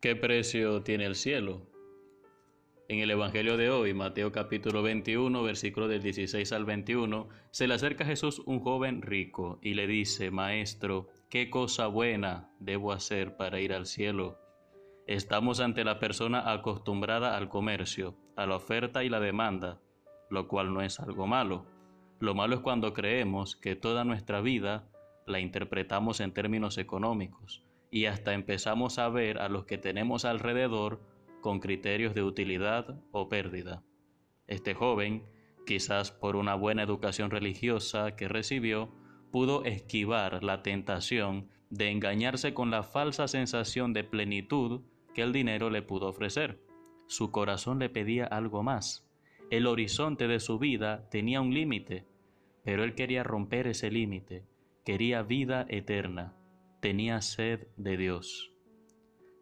¿Qué precio tiene el cielo? En el Evangelio de hoy, Mateo capítulo 21, versículo del 16 al 21, se le acerca a Jesús un joven rico y le dice, Maestro, ¿qué cosa buena debo hacer para ir al cielo? Estamos ante la persona acostumbrada al comercio, a la oferta y la demanda, lo cual no es algo malo. Lo malo es cuando creemos que toda nuestra vida la interpretamos en términos económicos y hasta empezamos a ver a los que tenemos alrededor con criterios de utilidad o pérdida. Este joven, quizás por una buena educación religiosa que recibió, pudo esquivar la tentación de engañarse con la falsa sensación de plenitud que el dinero le pudo ofrecer. Su corazón le pedía algo más. El horizonte de su vida tenía un límite, pero él quería romper ese límite, quería vida eterna tenía sed de Dios.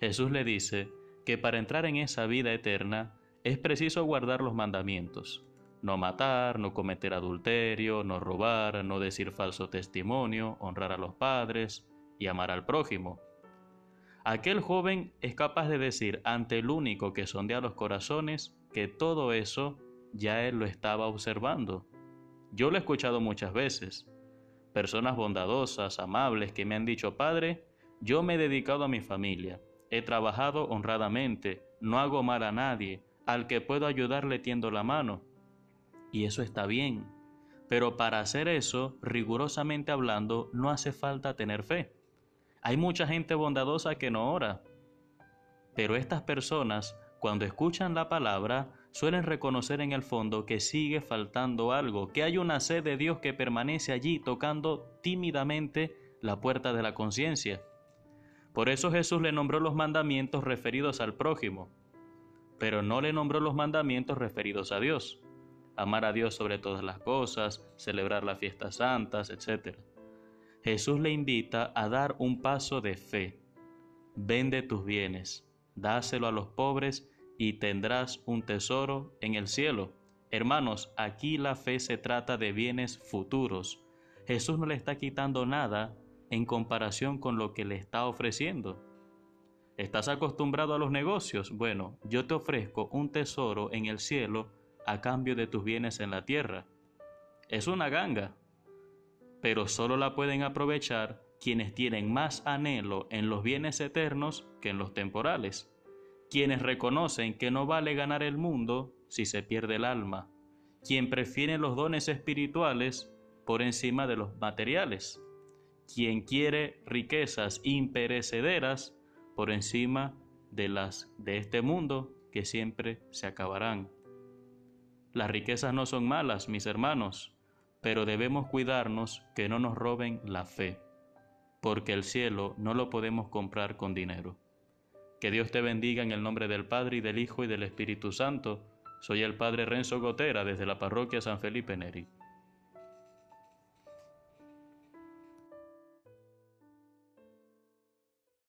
Jesús le dice que para entrar en esa vida eterna es preciso guardar los mandamientos. No matar, no cometer adulterio, no robar, no decir falso testimonio, honrar a los padres y amar al prójimo. Aquel joven es capaz de decir ante el único que sondea los corazones que todo eso ya él lo estaba observando. Yo lo he escuchado muchas veces personas bondadosas, amables, que me han dicho, Padre, yo me he dedicado a mi familia, he trabajado honradamente, no hago mal a nadie, al que puedo ayudarle tiendo la mano. Y eso está bien, pero para hacer eso, rigurosamente hablando, no hace falta tener fe. Hay mucha gente bondadosa que no ora, pero estas personas, cuando escuchan la palabra, suelen reconocer en el fondo que sigue faltando algo, que hay una sed de Dios que permanece allí tocando tímidamente la puerta de la conciencia. Por eso Jesús le nombró los mandamientos referidos al prójimo, pero no le nombró los mandamientos referidos a Dios. Amar a Dios sobre todas las cosas, celebrar las fiestas santas, etc. Jesús le invita a dar un paso de fe. Vende tus bienes, dáselo a los pobres y tendrás un tesoro en el cielo. Hermanos, aquí la fe se trata de bienes futuros. Jesús no le está quitando nada en comparación con lo que le está ofreciendo. ¿Estás acostumbrado a los negocios? Bueno, yo te ofrezco un tesoro en el cielo a cambio de tus bienes en la tierra. Es una ganga, pero solo la pueden aprovechar quienes tienen más anhelo en los bienes eternos que en los temporales quienes reconocen que no vale ganar el mundo si se pierde el alma, quien prefiere los dones espirituales por encima de los materiales, quien quiere riquezas imperecederas por encima de las de este mundo que siempre se acabarán. Las riquezas no son malas, mis hermanos, pero debemos cuidarnos que no nos roben la fe, porque el cielo no lo podemos comprar con dinero. Que Dios te bendiga en el nombre del Padre y del Hijo y del Espíritu Santo. Soy el Padre Renzo Gotera desde la parroquia San Felipe Neri.